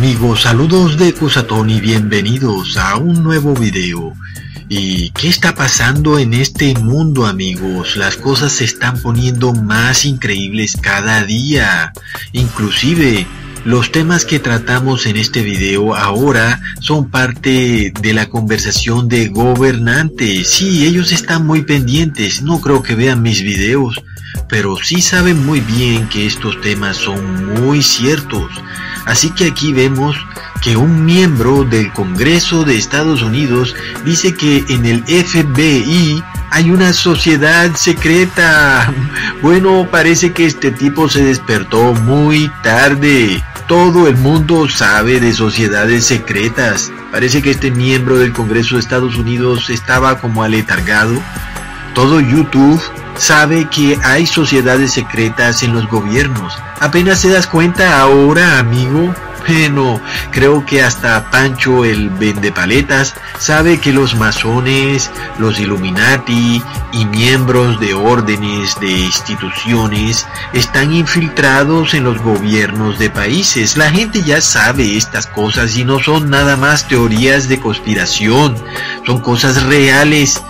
amigos, saludos de Cusatón y bienvenidos a un nuevo video. ¿Y qué está pasando en este mundo amigos? Las cosas se están poniendo más increíbles cada día. Inclusive los temas que tratamos en este video ahora son parte de la conversación de gobernantes. Sí, ellos están muy pendientes, no creo que vean mis videos, pero sí saben muy bien que estos temas son muy ciertos. Así que aquí vemos que un miembro del Congreso de Estados Unidos dice que en el FBI hay una sociedad secreta. Bueno, parece que este tipo se despertó muy tarde. Todo el mundo sabe de sociedades secretas. Parece que este miembro del Congreso de Estados Unidos estaba como aletargado. Todo YouTube sabe que hay sociedades secretas en los gobiernos. Apenas te das cuenta ahora, amigo. Bueno, creo que hasta Pancho el vendepaletas sabe que los masones, los Illuminati y miembros de órdenes de instituciones están infiltrados en los gobiernos de países. La gente ya sabe estas cosas y no son nada más teorías de conspiración, son cosas reales.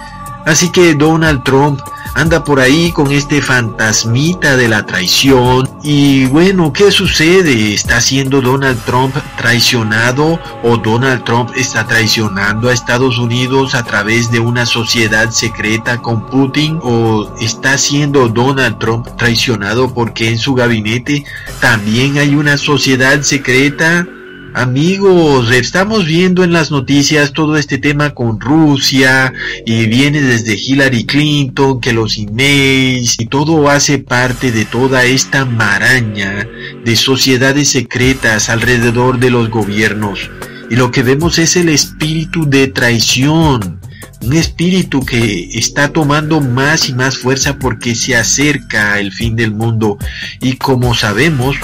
Así que Donald Trump anda por ahí con este fantasmita de la traición. Y bueno, ¿qué sucede? ¿Está siendo Donald Trump traicionado o Donald Trump está traicionando a Estados Unidos a través de una sociedad secreta con Putin? ¿O está siendo Donald Trump traicionado porque en su gabinete también hay una sociedad secreta? Amigos, estamos viendo en las noticias todo este tema con Rusia y viene desde Hillary Clinton, que los emails y todo hace parte de toda esta maraña de sociedades secretas alrededor de los gobiernos. Y lo que vemos es el espíritu de traición, un espíritu que está tomando más y más fuerza porque se acerca el fin del mundo y como sabemos,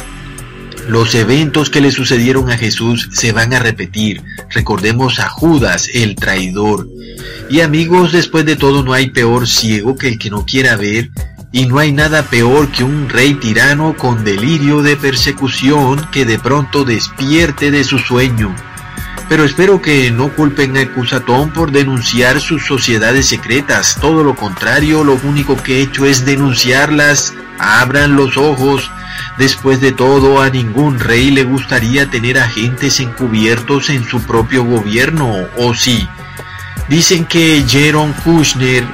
los eventos que le sucedieron a Jesús se van a repetir. Recordemos a Judas, el traidor. Y amigos, después de todo no hay peor ciego que el que no quiera ver. Y no hay nada peor que un rey tirano con delirio de persecución que de pronto despierte de su sueño. Pero espero que no culpen a Cusatón por denunciar sus sociedades secretas. Todo lo contrario, lo único que he hecho es denunciarlas. Abran los ojos Después de todo, a ningún rey le gustaría tener agentes encubiertos en su propio gobierno, ¿o sí? Dicen que Jaron Kushner,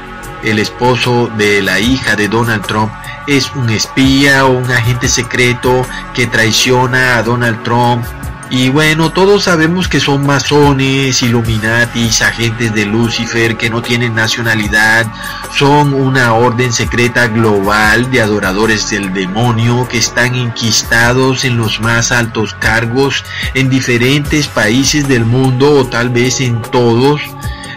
el esposo de la hija de Donald Trump, es un espía o un agente secreto que traiciona a Donald Trump y bueno, todos sabemos que son masones, illuminatis, agentes de Lucifer que no tienen nacionalidad, son una orden secreta global de adoradores del demonio que están enquistados en los más altos cargos en diferentes países del mundo o tal vez en todos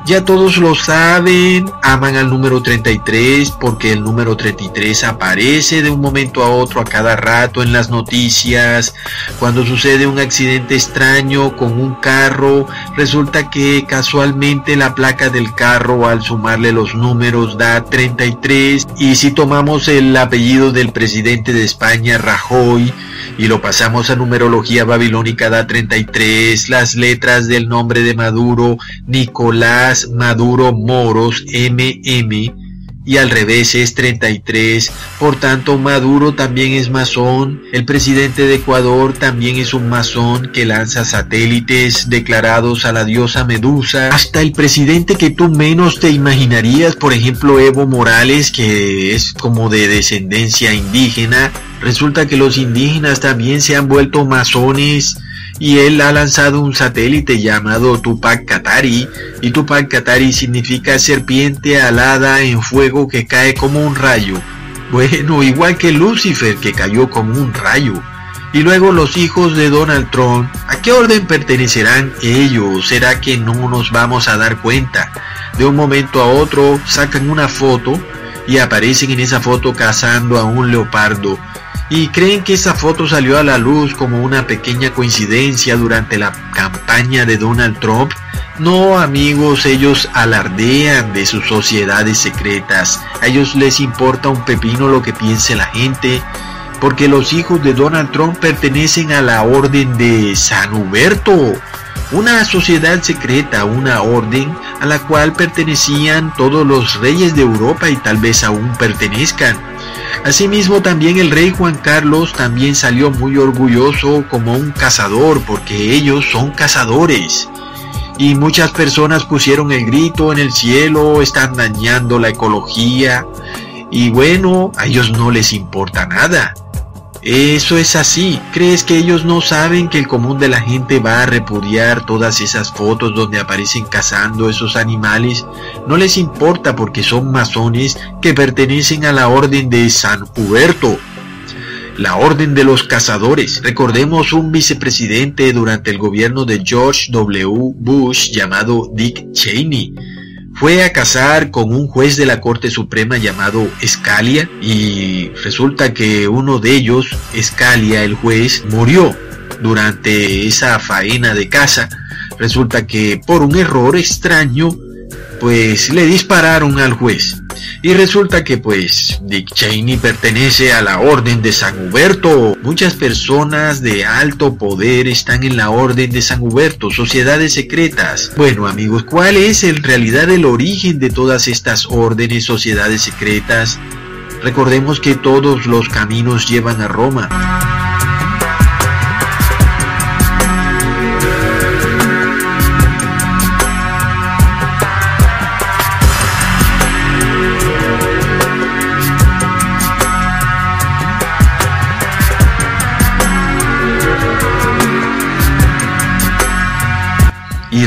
ya todos lo saben, aman al número 33 porque el número 33 aparece de un momento a otro a cada rato en las noticias. Cuando sucede un accidente extraño con un carro, resulta que casualmente la placa del carro al sumarle los números da 33 y si tomamos el apellido del presidente de España, Rajoy, y lo pasamos a numerología babilónica da 33, las letras del nombre de Maduro, Nicolás Maduro Moros, MM, y al revés es 33. Por tanto, Maduro también es masón. El presidente de Ecuador también es un masón que lanza satélites declarados a la diosa Medusa. Hasta el presidente que tú menos te imaginarías, por ejemplo Evo Morales, que es como de descendencia indígena. Resulta que los indígenas también se han vuelto masones y él ha lanzado un satélite llamado Tupac Katari y Tupac Katari significa serpiente alada en fuego que cae como un rayo. Bueno, igual que Lucifer que cayó como un rayo. Y luego los hijos de Donald Trump, ¿a qué orden pertenecerán ellos? ¿Será que no nos vamos a dar cuenta? De un momento a otro sacan una foto y aparecen en esa foto cazando a un leopardo y creen que esa foto salió a la luz como una pequeña coincidencia durante la campaña de Donald Trump. No amigos, ellos alardean de sus sociedades secretas. A ellos les importa un pepino lo que piense la gente. porque los hijos de Donald Trump pertenecen a la orden de San Huberto, una sociedad secreta, una orden a la cual pertenecían todos los reyes de Europa y tal vez aún pertenezcan. Asimismo también el rey Juan Carlos también salió muy orgulloso como un cazador porque ellos son cazadores. Y muchas personas pusieron el grito en el cielo, están dañando la ecología. Y bueno, a ellos no les importa nada. Eso es así. ¿Crees que ellos no saben que el común de la gente va a repudiar todas esas fotos donde aparecen cazando esos animales? No les importa porque son masones que pertenecen a la orden de San Huberto. La orden de los cazadores. Recordemos un vicepresidente durante el gobierno de George W. Bush llamado Dick Cheney fue a casar con un juez de la Corte Suprema llamado Scalia y resulta que uno de ellos, Scalia el juez, murió durante esa faena de casa. Resulta que por un error extraño, pues le dispararon al juez. Y resulta que pues Dick Cheney pertenece a la Orden de San Huberto. Muchas personas de alto poder están en la Orden de San Huberto, sociedades secretas. Bueno amigos, ¿cuál es en realidad el origen de todas estas órdenes, sociedades secretas? Recordemos que todos los caminos llevan a Roma.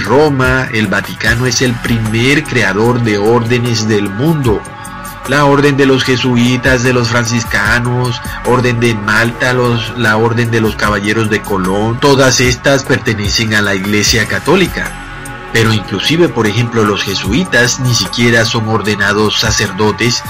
Roma, el Vaticano es el primer creador de órdenes del mundo. La orden de los jesuitas, de los franciscanos, orden de Malta, la orden de los caballeros de Colón, todas estas pertenecen a la Iglesia Católica. Pero inclusive, por ejemplo, los jesuitas ni siquiera son ordenados sacerdotes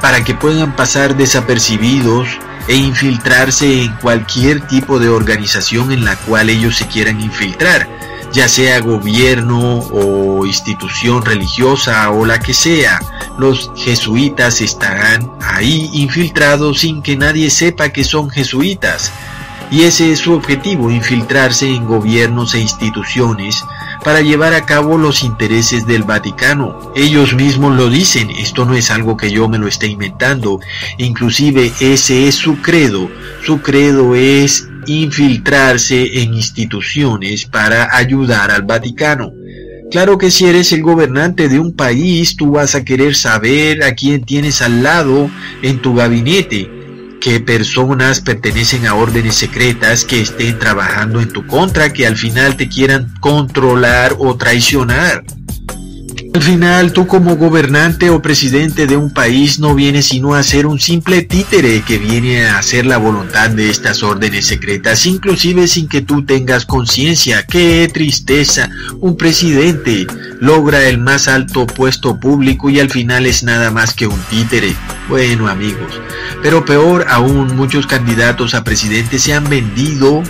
para que puedan pasar desapercibidos e infiltrarse en cualquier tipo de organización en la cual ellos se quieran infiltrar ya sea gobierno o institución religiosa o la que sea, los jesuitas estarán ahí infiltrados sin que nadie sepa que son jesuitas. Y ese es su objetivo, infiltrarse en gobiernos e instituciones para llevar a cabo los intereses del Vaticano. Ellos mismos lo dicen, esto no es algo que yo me lo esté inventando, inclusive ese es su credo, su credo es infiltrarse en instituciones para ayudar al Vaticano. Claro que si eres el gobernante de un país, tú vas a querer saber a quién tienes al lado en tu gabinete, qué personas pertenecen a órdenes secretas que estén trabajando en tu contra, que al final te quieran controlar o traicionar. Al final, tú como gobernante o presidente de un país no vienes sino a ser un simple títere que viene a hacer la voluntad de estas órdenes secretas, inclusive sin que tú tengas conciencia. ¡Qué tristeza! Un presidente logra el más alto puesto público y al final es nada más que un títere. Bueno amigos, pero peor aún, muchos candidatos a presidente se han vendido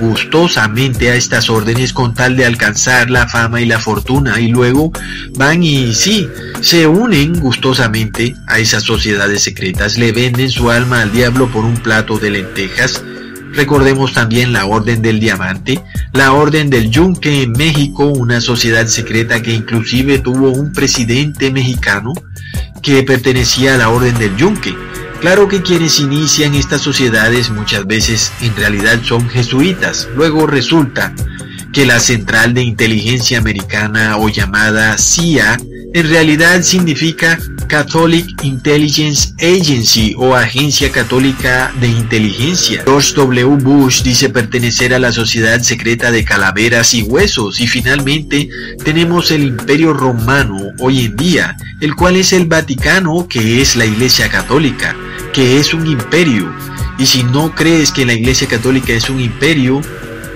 gustosamente a estas órdenes con tal de alcanzar la fama y la fortuna y luego van y sí, se unen gustosamente a esas sociedades secretas, le venden su alma al diablo por un plato de lentejas. Recordemos también la Orden del Diamante, la Orden del Yunque en México, una sociedad secreta que inclusive tuvo un presidente mexicano que pertenecía a la Orden del Yunque Claro que quienes inician estas sociedades muchas veces en realidad son jesuitas. Luego resulta que la Central de Inteligencia Americana o llamada CIA en realidad significa Catholic Intelligence Agency o Agencia Católica de Inteligencia. George W. Bush dice pertenecer a la Sociedad Secreta de Calaveras y Huesos y finalmente tenemos el Imperio Romano hoy en día, el cual es el Vaticano que es la Iglesia Católica que es un imperio. Y si no crees que la Iglesia Católica es un imperio,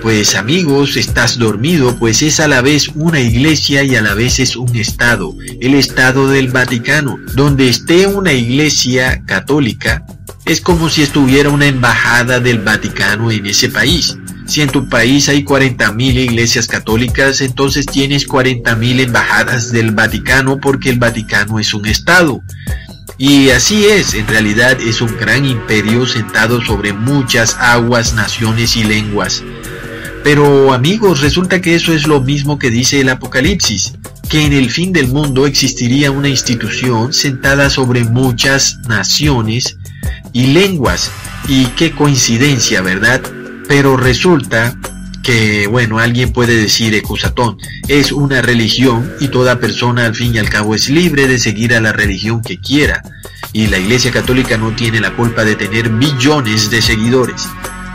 pues amigos, estás dormido, pues es a la vez una iglesia y a la vez es un estado, el estado del Vaticano. Donde esté una iglesia católica, es como si estuviera una embajada del Vaticano en ese país. Si en tu país hay 40.000 iglesias católicas, entonces tienes 40.000 embajadas del Vaticano porque el Vaticano es un estado. Y así es, en realidad es un gran imperio sentado sobre muchas aguas, naciones y lenguas. Pero amigos, resulta que eso es lo mismo que dice el Apocalipsis, que en el fin del mundo existiría una institución sentada sobre muchas naciones y lenguas. Y qué coincidencia, ¿verdad? Pero resulta que, bueno, alguien puede decir, Ecusatón, es una religión y toda persona al fin y al cabo es libre de seguir a la religión que quiera. Y la Iglesia Católica no tiene la culpa de tener billones de seguidores.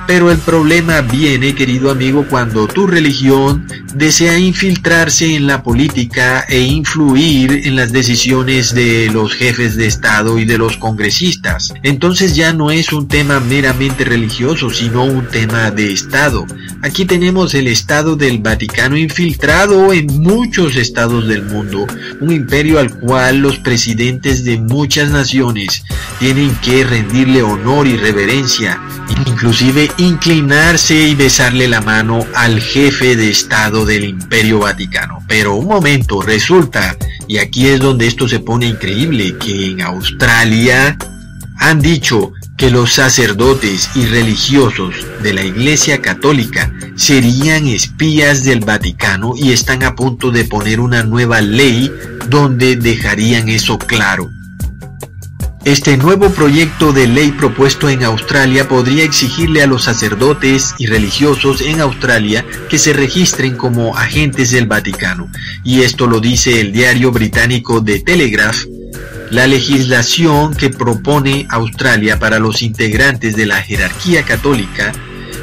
Pero el problema viene, querido amigo, cuando tu religión desea infiltrarse en la política e influir en las decisiones de los jefes de Estado y de los congresistas. Entonces ya no es un tema meramente religioso, sino un tema de Estado. Aquí tenemos el Estado del Vaticano infiltrado en muchos estados del mundo, un imperio al cual los presidentes de muchas naciones tienen que rendirle honor y reverencia, inclusive inclinarse y besarle la mano al jefe de Estado del Imperio Vaticano. Pero un momento, resulta, y aquí es donde esto se pone increíble, que en Australia han dicho que los sacerdotes y religiosos de la Iglesia Católica serían espías del Vaticano y están a punto de poner una nueva ley donde dejarían eso claro. Este nuevo proyecto de ley propuesto en Australia podría exigirle a los sacerdotes y religiosos en Australia que se registren como agentes del Vaticano, y esto lo dice el diario británico The Telegraph. La legislación que propone Australia para los integrantes de la jerarquía católica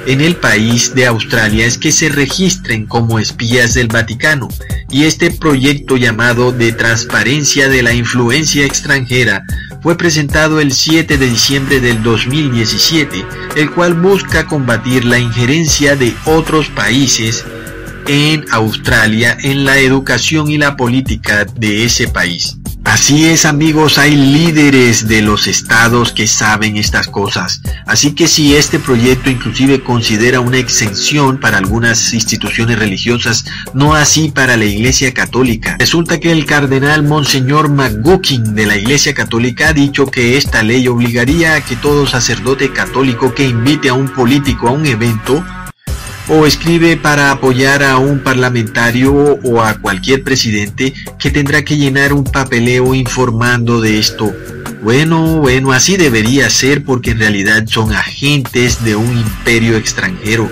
en el país de Australia es que se registren como espías del Vaticano y este proyecto llamado de transparencia de la influencia extranjera fue presentado el 7 de diciembre del 2017, el cual busca combatir la injerencia de otros países en Australia en la educación y la política de ese país. Así es amigos, hay líderes de los estados que saben estas cosas. Así que si este proyecto inclusive considera una exención para algunas instituciones religiosas, no así para la Iglesia Católica. Resulta que el cardenal Monseñor McGuckin de la Iglesia Católica ha dicho que esta ley obligaría a que todo sacerdote católico que invite a un político a un evento o escribe para apoyar a un parlamentario o a cualquier presidente que tendrá que llenar un papeleo informando de esto. Bueno, bueno, así debería ser porque en realidad son agentes de un imperio extranjero.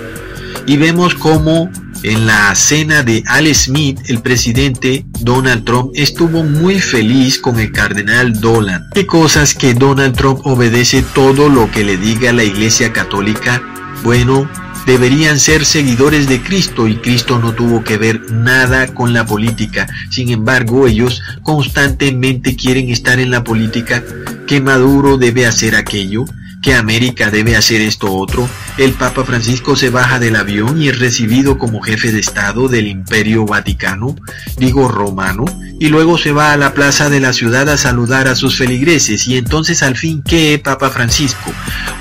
Y vemos cómo en la cena de Al Smith, el presidente Donald Trump estuvo muy feliz con el cardenal Dolan. ¿Qué cosas que Donald Trump obedece todo lo que le diga la Iglesia Católica? Bueno, deberían ser seguidores de Cristo y Cristo no tuvo que ver nada con la política. Sin embargo, ellos constantemente quieren estar en la política, que Maduro debe hacer aquello, que América debe hacer esto otro, el Papa Francisco se baja del avión y es recibido como jefe de Estado del Imperio Vaticano, digo romano, y luego se va a la plaza de la ciudad a saludar a sus feligreses. Y entonces al fin, ¿qué, Papa Francisco?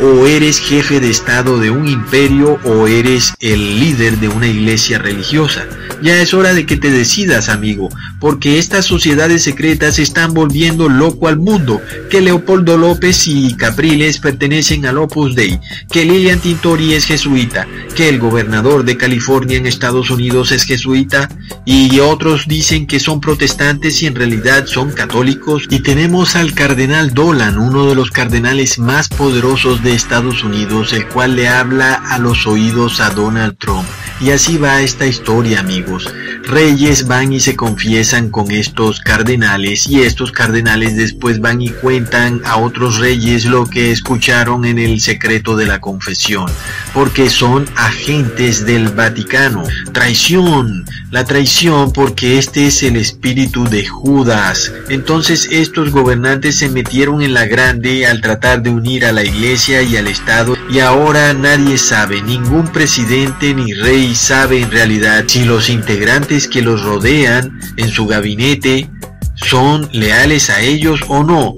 O eres jefe de Estado de un imperio o eres el líder de una iglesia religiosa. Ya es hora de que te decidas, amigo, porque estas sociedades secretas están volviendo loco al mundo, que Leopoldo López y Capriles pertenecen al Opus Dei, que Lilian Tintori es jesuita, que el gobernador de California en Estados Unidos es jesuita, y otros dicen que son protestantes y en realidad son católicos. Y tenemos al cardenal Dolan, uno de los cardenales más poderosos de Estados Unidos, el cual le habla a los oídos a Donald Trump. Y así va esta historia, amigos. Reyes van y se confiesan con estos cardenales y estos cardenales después van y cuentan a otros reyes lo que escucharon en el secreto de la confesión, porque son agentes del Vaticano. Traición, la traición porque este es el espíritu de Judas. Entonces estos gobernantes se metieron en la grande al tratar de unir a la iglesia y al Estado y ahora nadie sabe, ningún presidente ni rey sabe en realidad si los integrantes que los rodean en su gabinete son leales a ellos o no.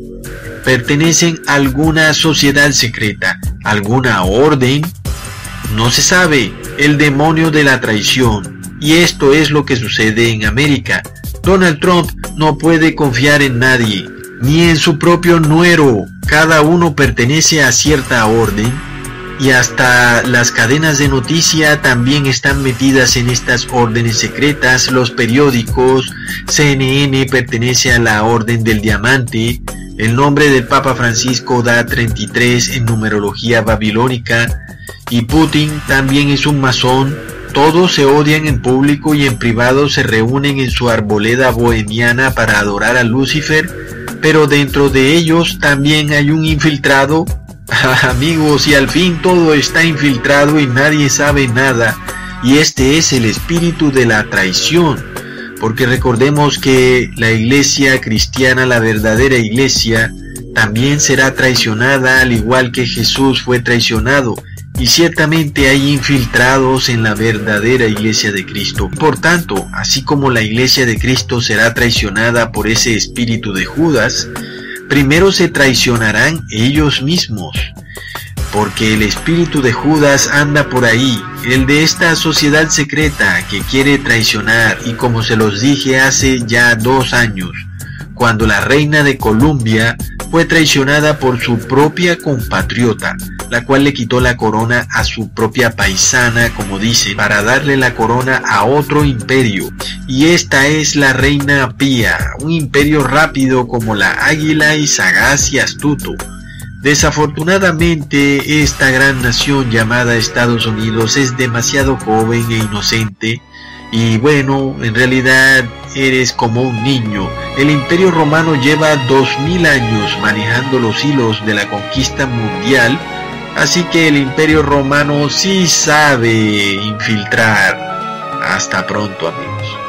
Pertenecen a alguna sociedad secreta, alguna orden. No se sabe, el demonio de la traición. Y esto es lo que sucede en América. Donald Trump no puede confiar en nadie. ni en su propio nuero. Cada uno pertenece a cierta orden y hasta las cadenas de noticia también están metidas en estas órdenes secretas. Los periódicos, CNN pertenece a la Orden del Diamante. El nombre del Papa Francisco da 33 en numerología babilónica. Y Putin también es un masón. Todos se odian en público y en privado se reúnen en su arboleda bohemiana para adorar a Lucifer, pero dentro de ellos también hay un infiltrado. Amigos, y al fin todo está infiltrado y nadie sabe nada, y este es el espíritu de la traición, porque recordemos que la iglesia cristiana, la verdadera iglesia, también será traicionada al igual que Jesús fue traicionado, y ciertamente hay infiltrados en la verdadera iglesia de Cristo. Por tanto, así como la iglesia de Cristo será traicionada por ese espíritu de Judas, primero se traicionarán ellos mismos, porque el espíritu de Judas anda por ahí, el de esta sociedad secreta que quiere traicionar y como se los dije hace ya dos años, cuando la reina de Colombia fue traicionada por su propia compatriota, la cual le quitó la corona a su propia paisana, como dice, para darle la corona a otro imperio. Y esta es la reina Pía, un imperio rápido como la águila y sagaz y astuto. Desafortunadamente, esta gran nación llamada Estados Unidos es demasiado joven e inocente y bueno, en realidad eres como un niño. El imperio romano lleva dos mil años manejando los hilos de la conquista mundial, así que el imperio romano sí sabe infiltrar. Hasta pronto amigos.